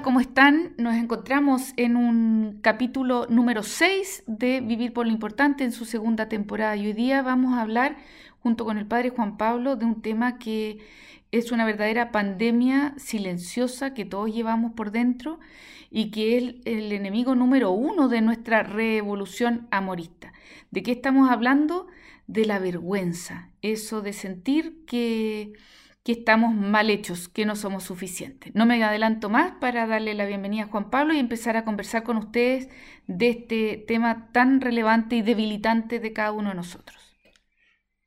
Hola, ¿cómo están? Nos encontramos en un capítulo número 6 de Vivir por lo Importante en su segunda temporada y hoy día vamos a hablar junto con el Padre Juan Pablo de un tema que es una verdadera pandemia silenciosa que todos llevamos por dentro y que es el enemigo número uno de nuestra revolución amorista. ¿De qué estamos hablando? De la vergüenza, eso de sentir que que estamos mal hechos, que no somos suficientes. No me adelanto más para darle la bienvenida a Juan Pablo y empezar a conversar con ustedes de este tema tan relevante y debilitante de cada uno de nosotros.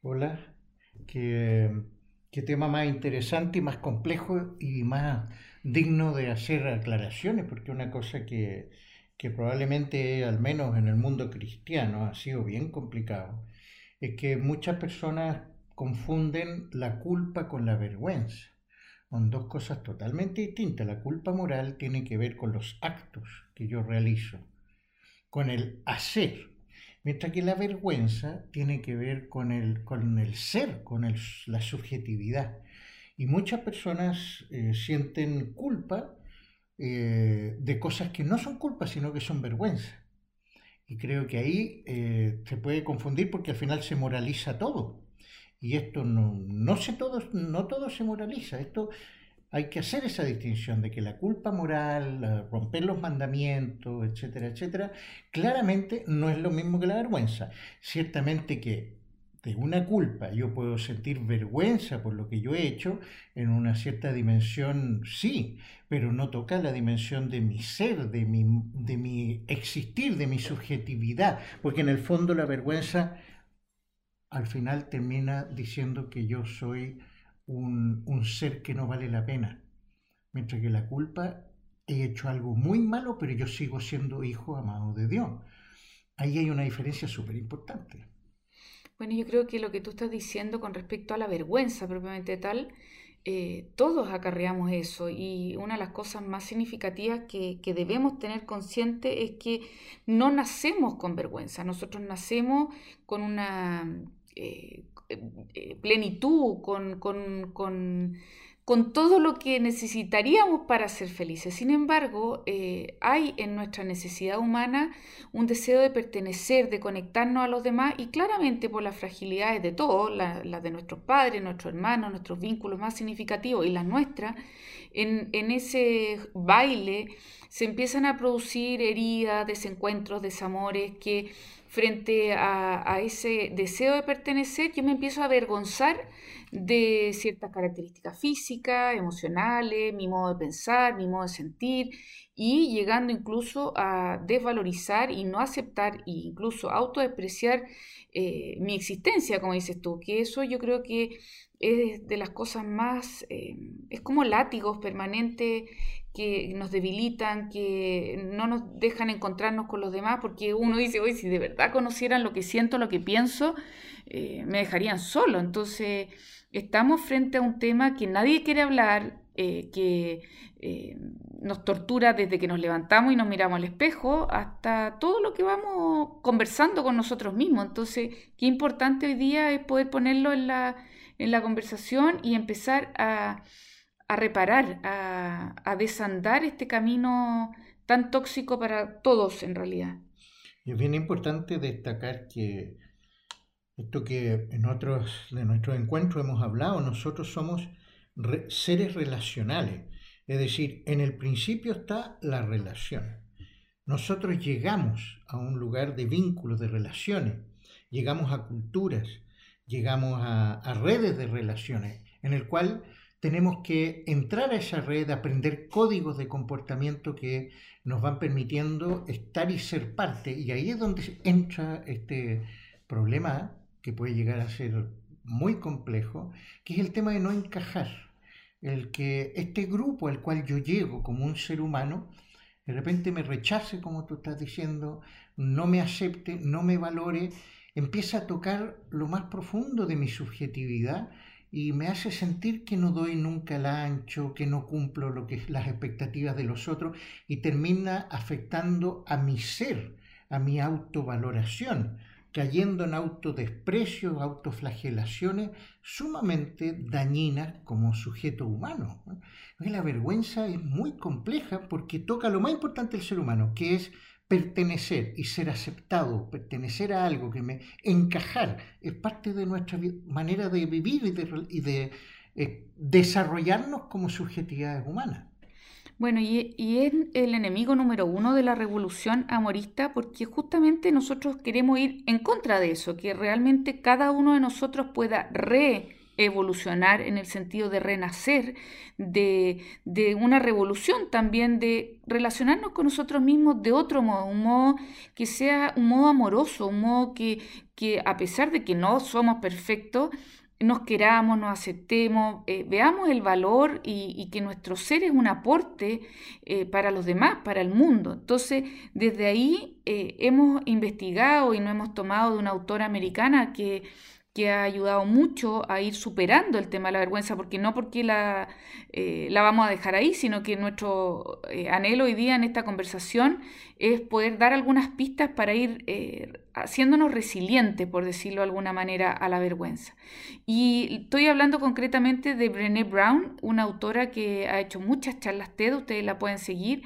Hola, qué, tema más interesante y más complejo y más digno de hacer aclaraciones, porque una cosa que, que probablemente, al menos en el mundo cristiano, ha sido bien complicado, es que muchas personas confunden la culpa con la vergüenza. Son dos cosas totalmente distintas. La culpa moral tiene que ver con los actos que yo realizo, con el hacer, mientras que la vergüenza tiene que ver con el, con el ser, con la subjetividad. Y muchas personas eh, sienten culpa eh, de cosas que no son culpa, sino que son vergüenza. Y creo que ahí eh, se puede confundir porque al final se moraliza todo. Y esto no, no, se todo, no todo se moraliza, esto hay que hacer esa distinción de que la culpa moral, romper los mandamientos, etcétera, etcétera, claramente no es lo mismo que la vergüenza. Ciertamente que de una culpa yo puedo sentir vergüenza por lo que yo he hecho en una cierta dimensión, sí, pero no toca la dimensión de mi ser, de mi, de mi existir, de mi subjetividad, porque en el fondo la vergüenza al final termina diciendo que yo soy un, ser que no vale la pena. Mientras que la culpa, he hecho algo muy malo, pero yo sigo siendo hijo amado de Dios. Ahí hay una diferencia súper importante. Bueno, yo creo que lo que tú estás diciendo con respecto a la vergüenza propiamente tal, eh, todos acarreamos eso y una de las cosas más significativas que, que, debemos tener consciente es que no nacemos con vergüenza, nosotros nacemos con una eh, eh, plenitud, con, con, todo lo que necesitaríamos para ser felices. Sin embargo, eh, hay en nuestra necesidad humana un deseo de pertenecer, de conectarnos a los demás y claramente por las fragilidades de todos, las de nuestros padres, nuestros hermanos, nuestros vínculos más significativos y las nuestras, en, en ese baile se empiezan a producir heridas, desencuentros, desamores que frente a, ese deseo de pertenecer, yo me empiezo a avergonzar de ciertas características físicas, emocionales, mi modo de pensar, mi modo de sentir, y llegando incluso a desvalorizar y no aceptar e incluso autodespreciar eh, mi existencia, como dices tú, que eso yo creo que es de las cosas más, eh, es como látigos permanentes que nos debilitan, que no nos dejan encontrarnos con los demás, porque uno dice, oye, si de verdad conocieran lo que siento, lo que pienso, eh, me dejarían solo. Entonces, estamos frente a un tema que nadie quiere hablar, eh, que eh, nos tortura desde que nos levantamos y nos miramos al espejo hasta todo lo que vamos conversando con nosotros mismos. Entonces, qué importante hoy día es poder ponerlo en la, en la conversación y empezar a a reparar, a, desandar este camino tan tóxico para todos en realidad. Es bien importante destacar que esto que en otros de nuestros encuentros hemos hablado, nosotros somos seres relacionales, es decir, en el principio está la relación. Nosotros llegamos a un lugar de vínculos, de relaciones, llegamos a culturas, llegamos a, a redes de relaciones, en el cual tenemos que entrar a esa red, aprender códigos de comportamiento que nos van permitiendo estar y ser parte. Y ahí es donde entra este problema que puede llegar a ser muy complejo, que es el tema de no encajar. El que este grupo al cual yo llego como un ser humano, de repente me rechace, como tú estás diciendo, no me acepte, no me valore, empieza a tocar lo más profundo de mi subjetividad y me hace sentir que no doy nunca el ancho, que no cumplo lo que las expectativas de los otros y termina afectando a mi ser, a mi autovaloración. Cayendo en autodesprecios, autoflagelaciones sumamente dañinas como sujeto humano. La vergüenza es muy compleja porque toca lo más importante del ser humano, que es pertenecer y ser aceptado, pertenecer a algo que me encajar, es parte de nuestra manera de vivir y de, eh, desarrollarnos como subjetividades humanas. Bueno, y, es el enemigo número uno de la revolución amorista porque justamente nosotros queremos ir en contra de eso, que realmente cada uno de nosotros pueda reevolucionar en el sentido de renacer, de, de, una revolución también, de relacionarnos con nosotros mismos de otro modo, un modo que sea un modo amoroso, un modo que, que a pesar de que no somos perfectos, nos queramos, nos aceptemos, eh, veamos el valor y, que nuestro ser es un aporte eh, para los demás, para el mundo. Entonces, desde ahí eh, hemos investigado y nos hemos tomado de una autora americana que que ha ayudado mucho a ir superando el tema de la vergüenza, porque no porque la, eh, la vamos a dejar ahí, sino que nuestro eh, anhelo hoy día en esta conversación es poder dar algunas pistas para ir eh, haciéndonos resilientes, por decirlo de alguna manera, a la vergüenza. Y estoy hablando concretamente de Brené Brown, una autora que ha hecho muchas charlas TED, ustedes la pueden seguir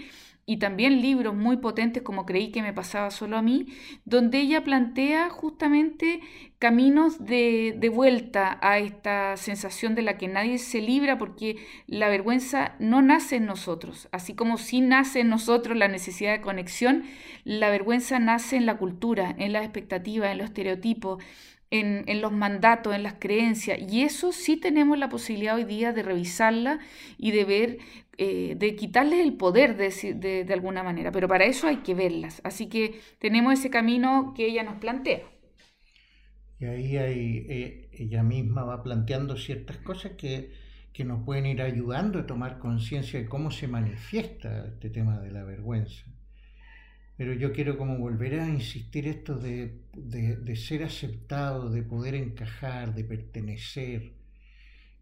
y también libros muy potentes como creí que me pasaba solo a mí, donde ella plantea justamente caminos de, de, vuelta a esta sensación de la que nadie se libra porque la vergüenza no nace en nosotros, así como sí nace en nosotros la necesidad de conexión, la vergüenza nace en la cultura, en las expectativas, en los estereotipos, en, los mandatos, en las creencias, y eso sí tenemos la posibilidad hoy día de revisarla y de ver eh, de quitarles el poder de, de, alguna manera, pero para eso hay que verlas. Así que tenemos ese camino que ella nos plantea. Y ahí eh, ella misma va planteando ciertas cosas que, que nos pueden ir ayudando a tomar conciencia de cómo se manifiesta este tema de la vergüenza. Pero yo quiero como volver a insistir esto de, de, ser aceptado, de poder encajar, de pertenecer,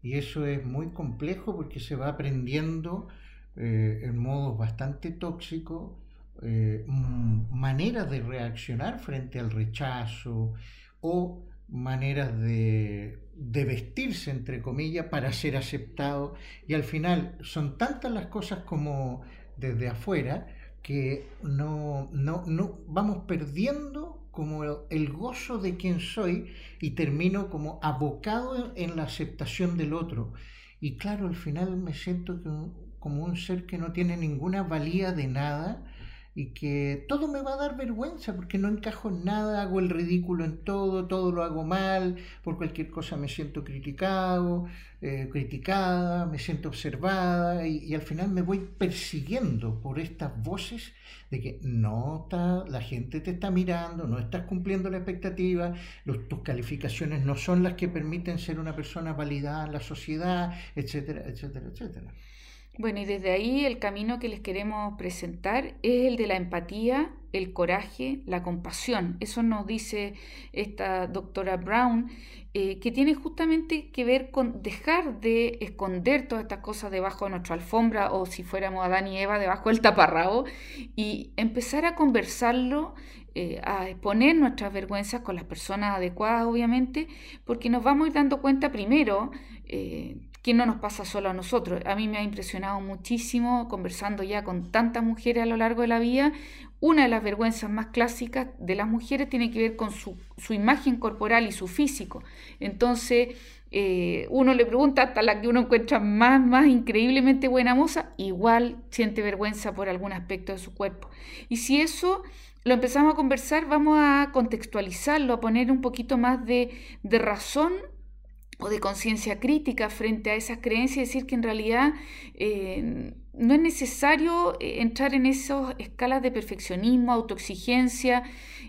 y eso es muy complejo porque se va aprendiendo eh, en modos bastante tóxicos, eh, maneras de reaccionar frente al rechazo o maneras de, de, vestirse, entre comillas, para ser aceptado. Y al final son tantas las cosas como desde afuera que no, no, no vamos perdiendo como el gozo de quien soy y termino como abocado en la aceptación del otro. Y claro, al final me siento como un ser que no tiene ninguna valía de nada y que todo me va a dar vergüenza porque no encajo en nada, hago el ridículo en todo, todo lo hago mal, por cualquier cosa me siento criticado, eh, criticada, me siento observada y, al final me voy persiguiendo por estas voces de que no está, la gente te está mirando, no estás cumpliendo la expectativa, tus calificaciones no son las que permiten ser una persona validada en la sociedad, etcétera, etcétera, etcétera. Bueno, y desde ahí el camino que les queremos presentar es el de la empatía, el coraje, la compasión. Eso nos dice esta doctora Brown, eh, que tiene justamente que ver con dejar de esconder todas estas cosas debajo de nuestra alfombra o si fuéramos Adán y Eva debajo del taparrabo y empezar a conversarlo, eh, a exponer nuestras vergüenzas con las personas adecuadas, obviamente, porque nos vamos dando cuenta primero. Eh, que no nos pasa solo a nosotros. A mí me ha impresionado muchísimo conversando ya con tantas mujeres a lo largo de la vida. Una de las vergüenzas más clásicas de las mujeres tiene que ver con su, imagen corporal y su físico. Entonces, eh, uno le pregunta hasta la que uno encuentra más, más increíblemente buena moza, igual siente vergüenza por algún aspecto de su cuerpo. Y si eso lo empezamos a conversar, vamos a contextualizarlo, a poner un poquito más de, de razón o de conciencia crítica frente a esas creencias y decir que en realidad eh, no es necesario eh, entrar en esas escalas de perfeccionismo, autoexigencia.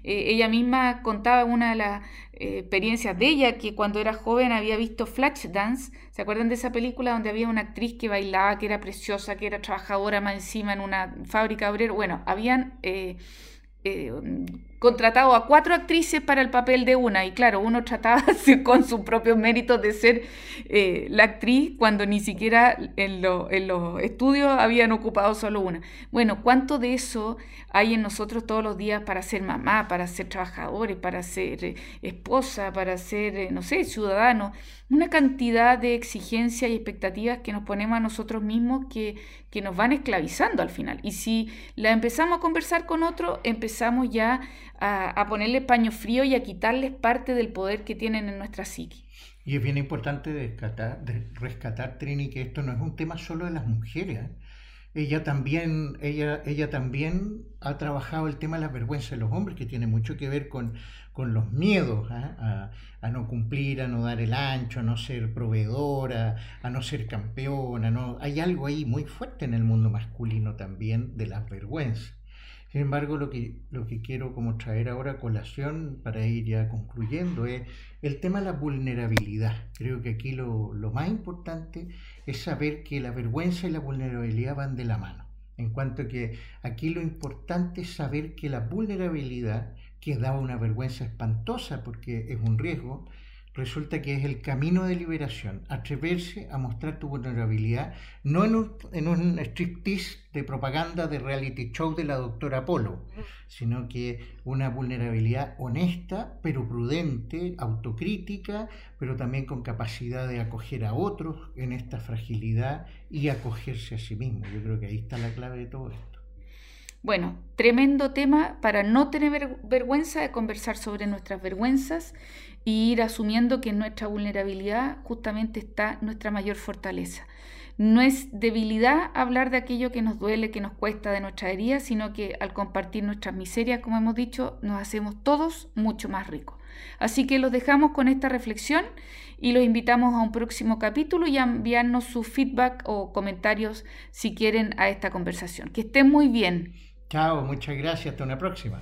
Eh, ella misma contaba una de las experiencias de ella que cuando era joven había visto Flashdance. ¿Se acuerdan de esa película donde había una actriz que bailaba, que era preciosa, que era trabajadora más encima en una fábrica obrera? Bueno, habían contratado a cuatro actrices para el papel de una y claro, uno trataba con sus propios méritos de ser eh, la actriz cuando ni siquiera en, en, los estudios habían ocupado solo una. Bueno, ¿cuánto de eso hay en nosotros todos los días para ser mamá, para ser trabajadores, para ser eh, esposa, para ser, eh, no sé, ciudadano? Una cantidad de exigencias y expectativas que nos ponemos a nosotros mismos que, que nos van esclavizando al final. Y si la empezamos a conversar con otro, empezamos ya a, ponerle paño frío y a quitarles parte del poder que tienen en nuestra psique. Y es bien importante rescatar, rescatar, Trini, que esto no es un tema solo de las mujeres. ¿eh? Ella también, ella, ella también ha trabajado el tema de la vergüenza de los hombres, que tiene mucho que ver con, con los miedos ¿eh? a, a, no cumplir, a no dar el ancho, a no ser proveedora, a no ser campeona. No, hay algo ahí muy fuerte en el mundo masculino también de las vergüenzas. Sin embargo, lo que, lo que quiero como traer ahora colación para ir ya concluyendo es el tema de la vulnerabilidad. Creo que aquí lo, lo más importante es saber que la vergüenza y la vulnerabilidad van de la mano. En cuanto que aquí lo importante es saber que la vulnerabilidad, que da una vergüenza espantosa porque es un riesgo, resulta que es el camino de liberación, atreverse a mostrar tu vulnerabilidad, no en un, en un striptease de propaganda de reality show de la doctora Polo, sino que una vulnerabilidad honesta, pero prudente, autocrítica, pero también con capacidad de acoger a otros en esta fragilidad y acogerse a sí mismo. Yo creo que ahí está la clave de todo esto. Bueno, tremendo tema para no tener vergüenza de conversar sobre nuestras vergüenzas y ir asumiendo que en nuestra vulnerabilidad justamente está nuestra mayor fortaleza. No es debilidad hablar de aquello que nos duele, que nos cuesta de nuestra herida, sino que al compartir nuestras miserias, como hemos dicho, nos hacemos todos mucho más ricos. Así que los dejamos con esta reflexión y los invitamos a un próximo capítulo y a enviarnos su feedback o comentarios si quieren a esta conversación. Que estén muy bien. Chao, muchas gracias, hasta una próxima.